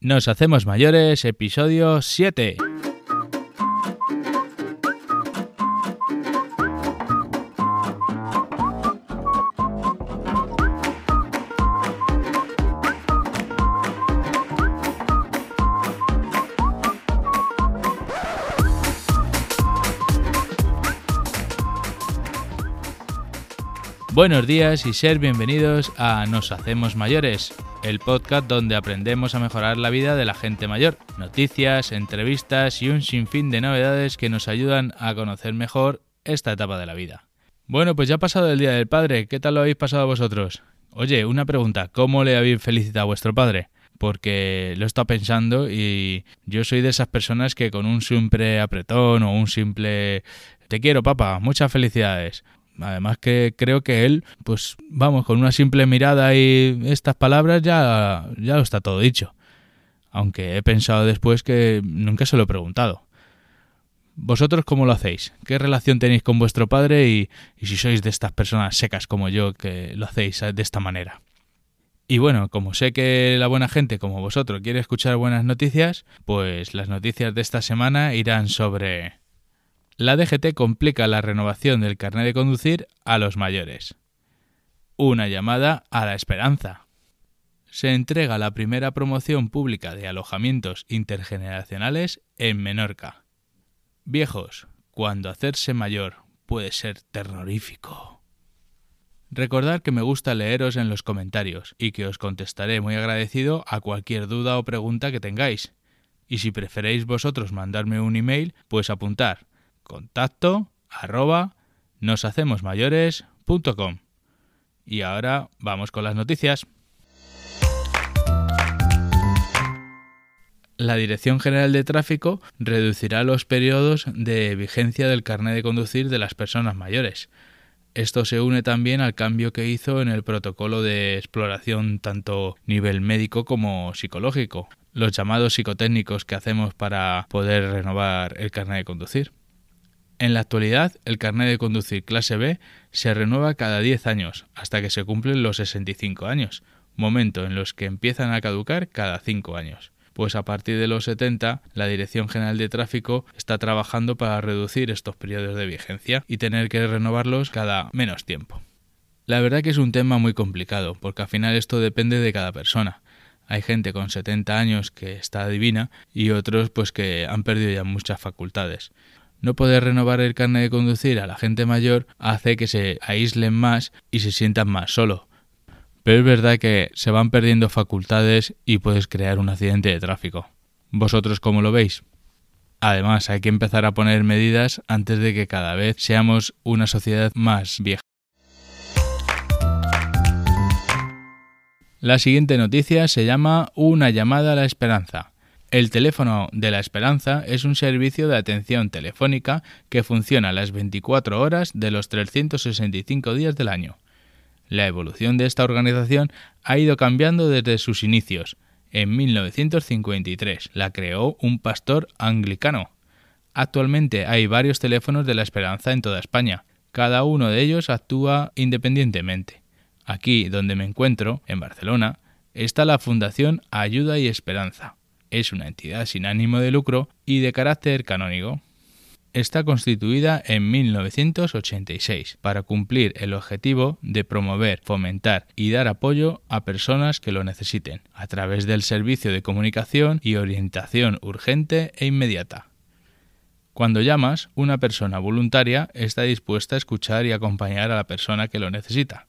Nos hacemos mayores, episodio 7. Buenos días y ser bienvenidos a Nos Hacemos Mayores, el podcast donde aprendemos a mejorar la vida de la gente mayor. Noticias, entrevistas y un sinfín de novedades que nos ayudan a conocer mejor esta etapa de la vida. Bueno, pues ya ha pasado el Día del Padre, ¿qué tal lo habéis pasado vosotros? Oye, una pregunta, ¿cómo le habéis felicitado a vuestro padre? Porque lo estado pensando y yo soy de esas personas que con un simple apretón o un simple te quiero, papá, muchas felicidades. Además que creo que él, pues vamos, con una simple mirada y estas palabras ya, ya lo está todo dicho. Aunque he pensado después que nunca se lo he preguntado. ¿Vosotros cómo lo hacéis? ¿Qué relación tenéis con vuestro padre y, y si sois de estas personas secas como yo que lo hacéis de esta manera? Y bueno, como sé que la buena gente como vosotros quiere escuchar buenas noticias, pues las noticias de esta semana irán sobre la DGT complica la renovación del carnet de conducir a los mayores. Una llamada a la esperanza. Se entrega la primera promoción pública de alojamientos intergeneracionales en Menorca. Viejos, cuando hacerse mayor puede ser terrorífico. Recordad que me gusta leeros en los comentarios y que os contestaré muy agradecido a cualquier duda o pregunta que tengáis. Y si preferéis vosotros mandarme un email, pues apuntar contacto arroba noshacemosmayores.com. Y ahora vamos con las noticias. La Dirección General de Tráfico reducirá los periodos de vigencia del carnet de conducir de las personas mayores. Esto se une también al cambio que hizo en el protocolo de exploración tanto nivel médico como psicológico, los llamados psicotécnicos que hacemos para poder renovar el carnet de conducir. En la actualidad, el carnet de conducir clase B se renueva cada 10 años, hasta que se cumplen los 65 años, momento en los que empiezan a caducar cada 5 años. Pues a partir de los 70, la Dirección General de Tráfico está trabajando para reducir estos periodos de vigencia y tener que renovarlos cada menos tiempo. La verdad que es un tema muy complicado, porque al final esto depende de cada persona. Hay gente con 70 años que está divina y otros pues que han perdido ya muchas facultades. No poder renovar el carnet de conducir a la gente mayor hace que se aíslen más y se sientan más solo. Pero es verdad que se van perdiendo facultades y puedes crear un accidente de tráfico. ¿Vosotros cómo lo veis? Además, hay que empezar a poner medidas antes de que cada vez seamos una sociedad más vieja. La siguiente noticia se llama Una llamada a la esperanza. El teléfono de la Esperanza es un servicio de atención telefónica que funciona las 24 horas de los 365 días del año. La evolución de esta organización ha ido cambiando desde sus inicios. En 1953 la creó un pastor anglicano. Actualmente hay varios teléfonos de la Esperanza en toda España. Cada uno de ellos actúa independientemente. Aquí donde me encuentro, en Barcelona, está la Fundación Ayuda y Esperanza es una entidad sin ánimo de lucro y de carácter canónico. Está constituida en 1986 para cumplir el objetivo de promover, fomentar y dar apoyo a personas que lo necesiten, a través del servicio de comunicación y orientación urgente e inmediata. Cuando llamas, una persona voluntaria está dispuesta a escuchar y acompañar a la persona que lo necesita.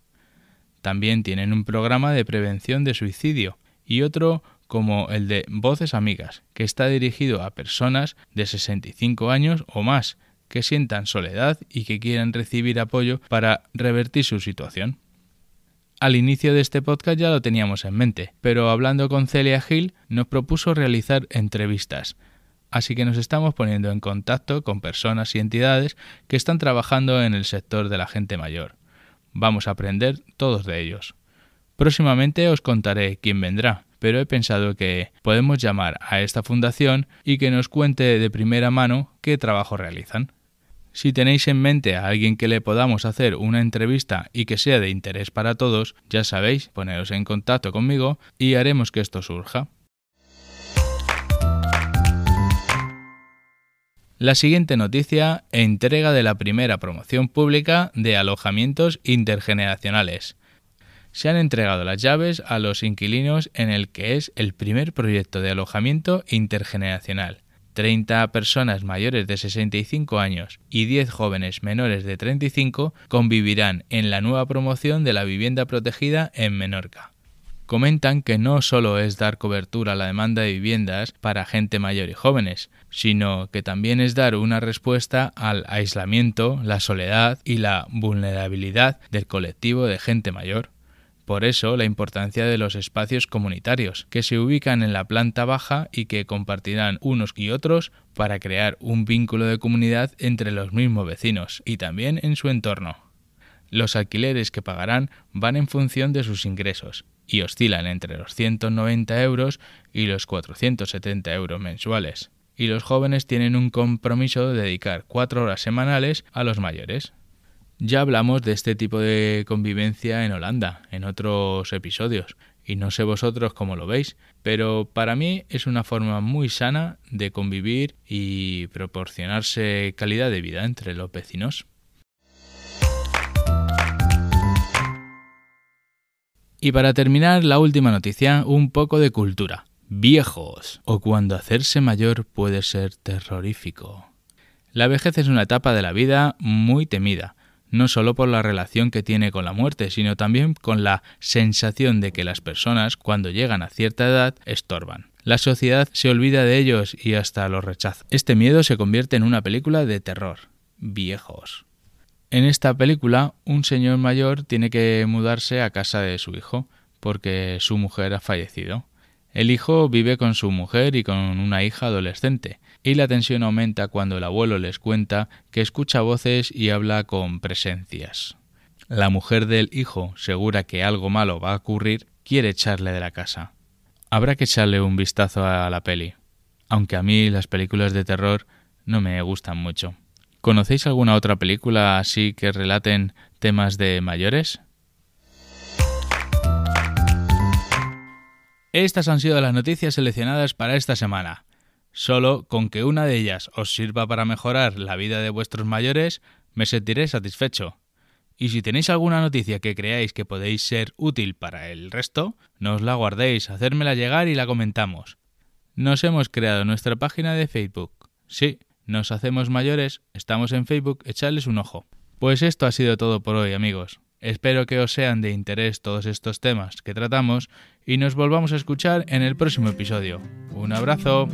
También tienen un programa de prevención de suicidio y otro como el de Voces Amigas, que está dirigido a personas de 65 años o más que sientan soledad y que quieran recibir apoyo para revertir su situación. Al inicio de este podcast ya lo teníamos en mente, pero hablando con Celia Gil nos propuso realizar entrevistas, así que nos estamos poniendo en contacto con personas y entidades que están trabajando en el sector de la gente mayor. Vamos a aprender todos de ellos. Próximamente os contaré quién vendrá, pero he pensado que podemos llamar a esta fundación y que nos cuente de primera mano qué trabajo realizan. Si tenéis en mente a alguien que le podamos hacer una entrevista y que sea de interés para todos, ya sabéis, poneros en contacto conmigo y haremos que esto surja. La siguiente noticia, entrega de la primera promoción pública de alojamientos intergeneracionales. Se han entregado las llaves a los inquilinos en el que es el primer proyecto de alojamiento intergeneracional. 30 personas mayores de 65 años y 10 jóvenes menores de 35 convivirán en la nueva promoción de la vivienda protegida en Menorca comentan que no solo es dar cobertura a la demanda de viviendas para gente mayor y jóvenes, sino que también es dar una respuesta al aislamiento, la soledad y la vulnerabilidad del colectivo de gente mayor. Por eso la importancia de los espacios comunitarios, que se ubican en la planta baja y que compartirán unos y otros para crear un vínculo de comunidad entre los mismos vecinos y también en su entorno. Los alquileres que pagarán van en función de sus ingresos y oscilan entre los 190 euros y los 470 euros mensuales. Y los jóvenes tienen un compromiso de dedicar cuatro horas semanales a los mayores. Ya hablamos de este tipo de convivencia en Holanda, en otros episodios, y no sé vosotros cómo lo veis, pero para mí es una forma muy sana de convivir y proporcionarse calidad de vida entre los vecinos. Y para terminar, la última noticia, un poco de cultura. Viejos, o cuando hacerse mayor puede ser terrorífico. La vejez es una etapa de la vida muy temida, no solo por la relación que tiene con la muerte, sino también con la sensación de que las personas, cuando llegan a cierta edad, estorban. La sociedad se olvida de ellos y hasta los rechaza. Este miedo se convierte en una película de terror. Viejos. En esta película, un señor mayor tiene que mudarse a casa de su hijo, porque su mujer ha fallecido. El hijo vive con su mujer y con una hija adolescente, y la tensión aumenta cuando el abuelo les cuenta que escucha voces y habla con presencias. La mujer del hijo, segura que algo malo va a ocurrir, quiere echarle de la casa. Habrá que echarle un vistazo a la peli, aunque a mí las películas de terror no me gustan mucho. ¿Conocéis alguna otra película así que relaten temas de mayores? Estas han sido las noticias seleccionadas para esta semana. Solo con que una de ellas os sirva para mejorar la vida de vuestros mayores, me sentiré satisfecho. Y si tenéis alguna noticia que creáis que podéis ser útil para el resto, no os la guardéis, hacérmela llegar y la comentamos. Nos hemos creado nuestra página de Facebook. Sí, nos hacemos mayores, estamos en Facebook, echadles un ojo. Pues esto ha sido todo por hoy, amigos. Espero que os sean de interés todos estos temas que tratamos y nos volvamos a escuchar en el próximo episodio. Un abrazo.